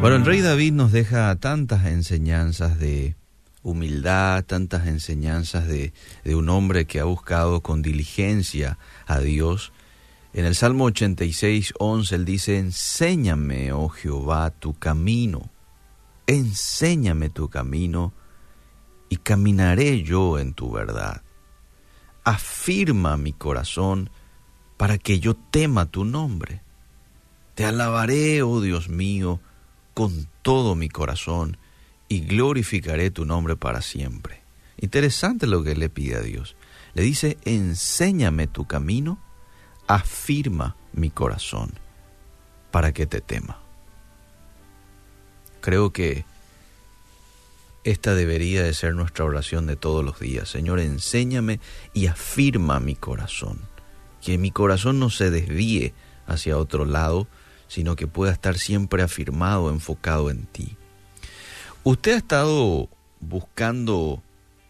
Bueno, el rey David nos deja tantas enseñanzas de humildad, tantas enseñanzas de, de, un hombre que ha buscado con diligencia a Dios. En el Salmo 86, 11, él dice, enséñame, oh Jehová, tu camino, enséñame tu camino y caminaré yo en tu verdad. Afirma mi corazón para que yo tema tu nombre. Te alabaré, oh Dios mío, con todo mi corazón y glorificaré tu nombre para siempre. Interesante lo que le pide a Dios. Le dice, enséñame tu camino, afirma mi corazón para que te tema. Creo que esta debería de ser nuestra oración de todos los días. Señor, enséñame y afirma mi corazón. Que mi corazón no se desvíe hacia otro lado, sino que pueda estar siempre afirmado, enfocado en ti. ¿Usted ha estado buscando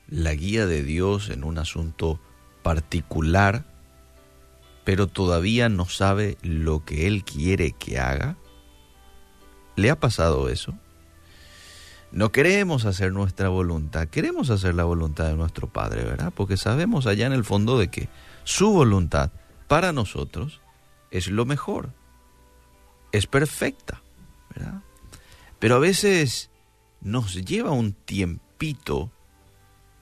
la guía de Dios en un asunto particular, pero todavía no sabe lo que Él quiere que haga? ¿Le ha pasado eso? No queremos hacer nuestra voluntad, queremos hacer la voluntad de nuestro Padre, ¿verdad? Porque sabemos allá en el fondo de que su voluntad para nosotros es lo mejor es perfecta, ¿verdad? Pero a veces nos lleva un tiempito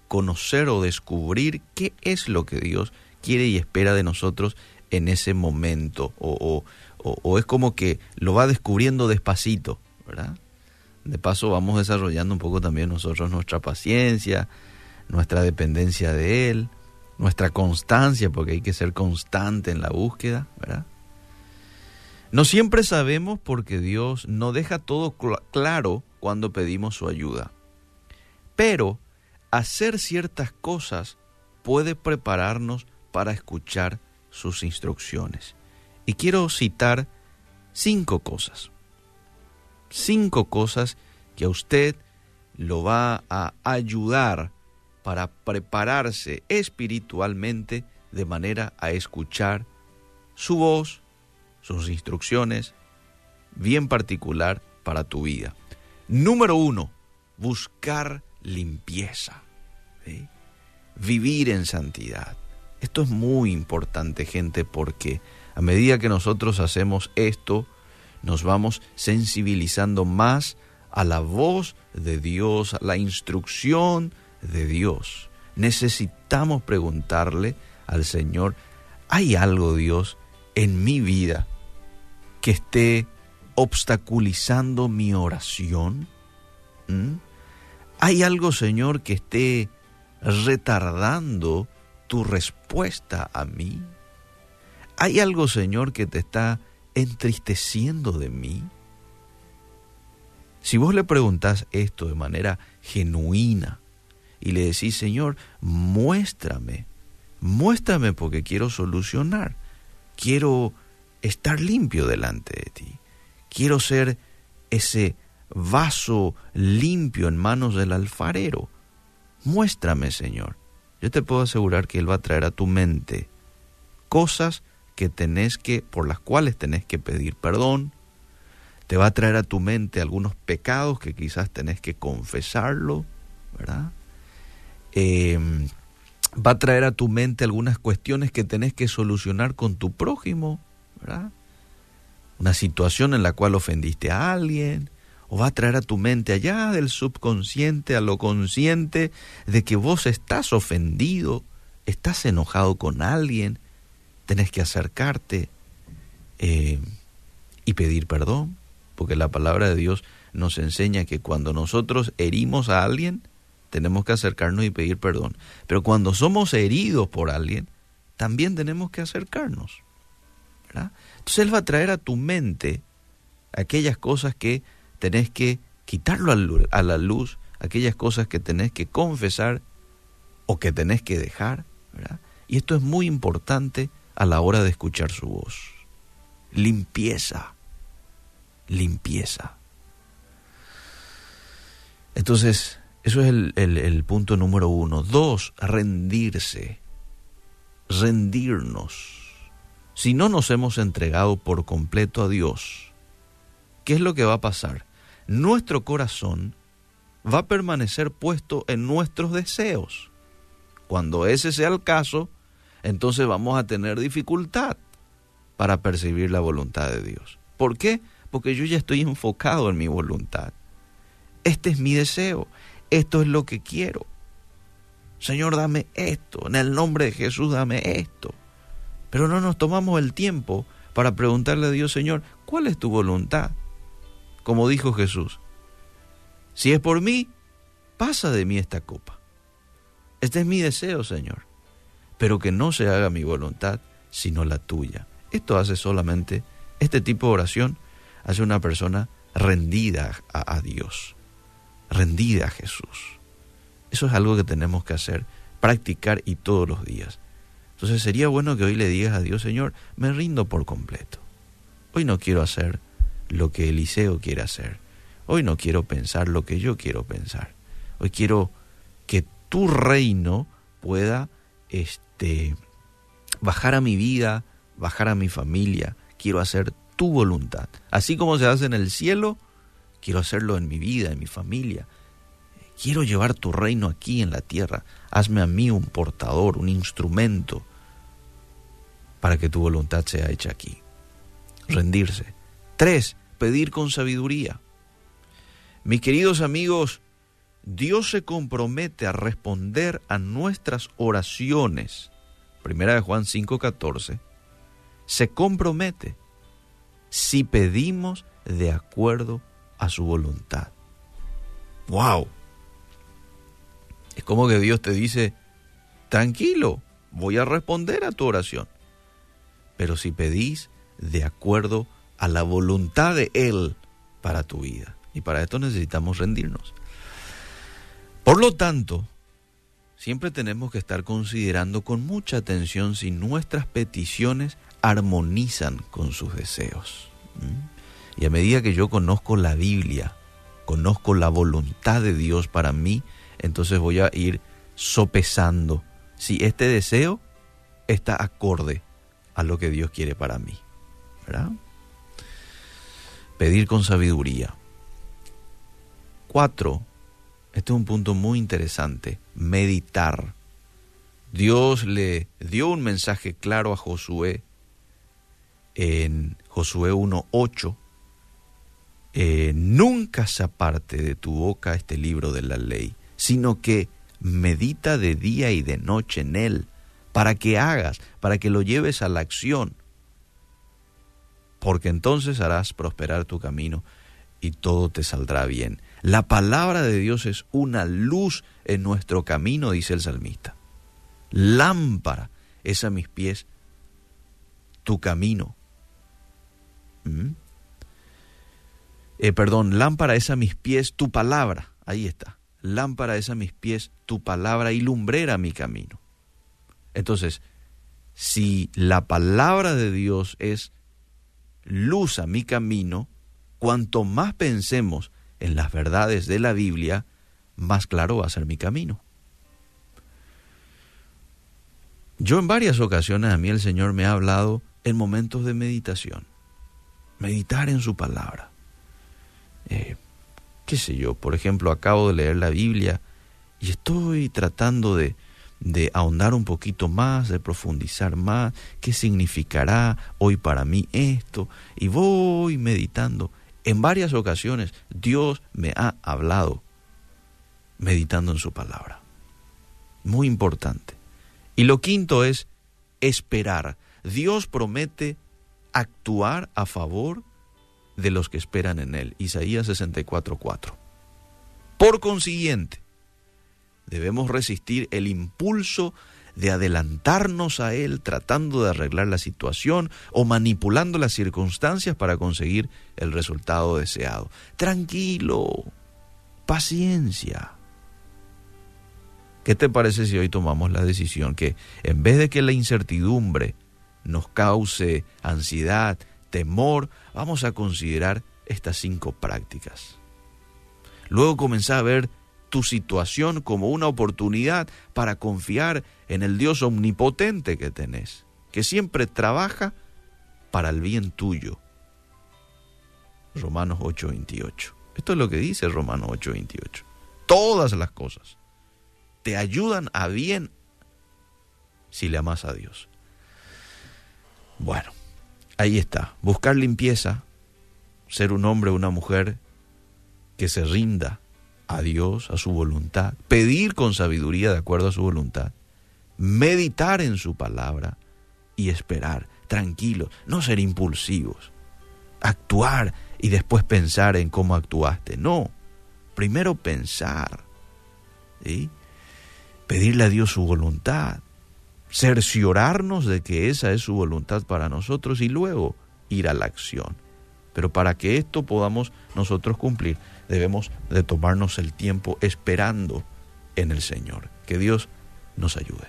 conocer o descubrir qué es lo que Dios quiere y espera de nosotros en ese momento, o, o, es como que lo va descubriendo despacito, ¿verdad? De paso vamos desarrollando un poco también nosotros nuestra paciencia, nuestra dependencia de Él, nuestra constancia, porque hay que ser constante en la búsqueda, ¿verdad? No siempre sabemos porque Dios no deja todo claro cuando pedimos su ayuda. Pero hacer ciertas cosas puede prepararnos para escuchar sus instrucciones. Y quiero citar cinco cosas. Cinco cosas que a usted lo va a ayudar para prepararse espiritualmente de manera a escuchar su voz, sus instrucciones bien particular para tu vida. Número uno, buscar limpieza, vivir en santidad. Esto es muy importante, gente, porque a medida que nosotros hacemos esto, nos vamos sensibilizando más a la voz de Dios, a la instrucción de Dios. Necesitamos preguntarle al Señor, ¿hay algo, Dios, en mi vida que esté obstaculizando mi oración? ¿Mm? ¿Hay algo, Señor, que esté retardando tu respuesta a mí? ¿Hay algo, Señor, que te está entristeciendo de mí? Si vos le preguntás esto de manera genuina y le decís, Señor, muéstrame, muéstrame porque quiero solucionar, quiero estar limpio delante de ti. Quiero ser ese vaso limpio en manos del alfarero. Muéstrame, Señor. Yo te puedo asegurar que Él va a traer a tu mente cosas que tenés que, por las cuales tenés que pedir perdón. Te va a traer a tu mente algunos pecados que quizás tenés que confesarlo, ¿verdad? Em, va a traer a tu mente algunas cuestiones que tenés que solucionar con tu prójimo. Una situación en la cual ofendiste a alguien, o va a traer a tu mente allá del subconsciente a lo consciente de que vos estás ofendido, estás enojado con alguien, tenés que acercarte eh, y pedir perdón, porque la palabra de Dios nos enseña que cuando nosotros herimos a alguien, tenemos que acercarnos y pedir perdón. Pero cuando somos heridos por alguien, también tenemos que acercarnos. Entonces Él va a traer a tu mente aquellas cosas que tenés que quitarlo a la luz, aquellas cosas que tenés que confesar o que tenés que dejar. Y esto es muy importante a la hora de escuchar su voz. Limpieza, limpieza. Entonces, eso es el, el punto número uno. Dos, rendirse, rendirnos si no nos hemos entregado por completo a Dios, ¿qué es lo que va a pasar? nuestro corazón va a permanecer puesto en nuestros deseos. Cuando ese sea el caso, entonces vamos a tener dificultad para percibir la voluntad de Dios. ¿Por qué? Porque yo ya estoy enfocado en mi voluntad. Este es mi deseo, esto es lo que quiero. Señor, dame esto, en el nombre de Jesús dame esto. Pero no nos tomamos el tiempo para preguntarle a Dios, Señor, ¿cuál es tu voluntad? Como dijo Jesús, si es por mí, pasa de mí esta copa. Este es mi deseo, Señor, pero que no se haga mi voluntad, sino la tuya. Esto hace solamente, este tipo de oración hace una persona rendida a, a Dios, rendida a Jesús. Eso es algo que tenemos que hacer, practicar y todos los días. Entonces sería bueno que hoy le digas a Dios, Señor, me rindo por completo. Hoy no quiero hacer lo que Eliseo quiere hacer. Hoy no quiero pensar lo que yo quiero pensar. Hoy quiero que tu reino pueda este, bajar a mi vida, bajar a mi familia. Quiero hacer tu voluntad. Así como se hace en el cielo, quiero hacerlo en mi vida, en mi familia. Quiero llevar tu reino aquí en la tierra. Hazme a mí un portador, un instrumento para que tu voluntad sea hecha aquí. Rendirse. Tres, pedir con sabiduría. Mis queridos amigos, Dios se compromete a responder a nuestras oraciones. Primera de Juan 5:14. Se compromete si pedimos de acuerdo a su voluntad. ¡Wow! Como que Dios te dice, tranquilo, voy a responder a tu oración. Pero si pedís de acuerdo a la voluntad de Él para tu vida. Y para esto necesitamos rendirnos. Por lo tanto, siempre tenemos que estar considerando con mucha atención si nuestras peticiones armonizan con sus deseos. ¿Mm? Y a medida que yo conozco la Biblia, conozco la voluntad de Dios para mí, entonces voy a ir sopesando si este deseo está acorde a lo que Dios quiere para mí. ¿Verdad? Pedir con sabiduría. Cuatro, este es un punto muy interesante, meditar. Dios le dio un mensaje claro a Josué en Josué 1.8. Eh, nunca se aparte de tu boca este libro de la ley, sino que medita de día y de noche en él, para que hagas, para que lo lleves a la acción, porque entonces harás prosperar tu camino y todo te saldrá bien. La palabra de Dios es una luz en nuestro camino, dice el salmista. Lámpara es a mis pies tu camino. ¿Mm? Eh, perdón, lámpara es a mis pies tu palabra. Ahí está. Lámpara es a mis pies tu palabra y lumbrera mi camino. Entonces, si la palabra de Dios es luz a mi camino, cuanto más pensemos en las verdades de la Biblia, más claro va a ser mi camino. Yo en varias ocasiones a mí el Señor me ha hablado en momentos de meditación, meditar en su palabra. Eh, qué sé yo, por ejemplo, acabo de leer la Biblia y estoy tratando de, de ahondar un poquito más, de profundizar más, qué significará hoy para mí esto, y voy meditando. En varias ocasiones Dios me ha hablado meditando en su palabra. Muy importante. Y lo quinto es esperar. Dios promete actuar a favor de los que esperan en Él. Isaías 64:4. Por consiguiente, debemos resistir el impulso de adelantarnos a Él tratando de arreglar la situación o manipulando las circunstancias para conseguir el resultado deseado. Tranquilo, paciencia. ¿Qué te parece si hoy tomamos la decisión que en vez de que la incertidumbre nos cause ansiedad, temor, vamos a considerar estas cinco prácticas? Luego comenzar a ver tu situación como una oportunidad para confiar en el Dios omnipotente que tenés, que siempre trabaja para el bien tuyo. Romanos 8:28. Esto es lo que dice Romano 8:28. Todas las cosas te ayudan a bien si le amas a Dios. Bueno, ahí está. Buscar limpieza, ser un hombre o una mujer que se rinda a Dios, a su voluntad, pedir con sabiduría de acuerdo a su voluntad, meditar en su palabra y esperar, tranquilos, no ser impulsivos, actuar y después pensar en cómo actuaste. No, primero pensar, pedirle a Dios su voluntad, cerciorarnos de que esa es su voluntad para nosotros y luego ir a la acción. Pero para que esto podamos nosotros cumplir, debemos de tomarnos el tiempo esperando en el Señor. Que Dios nos ayude.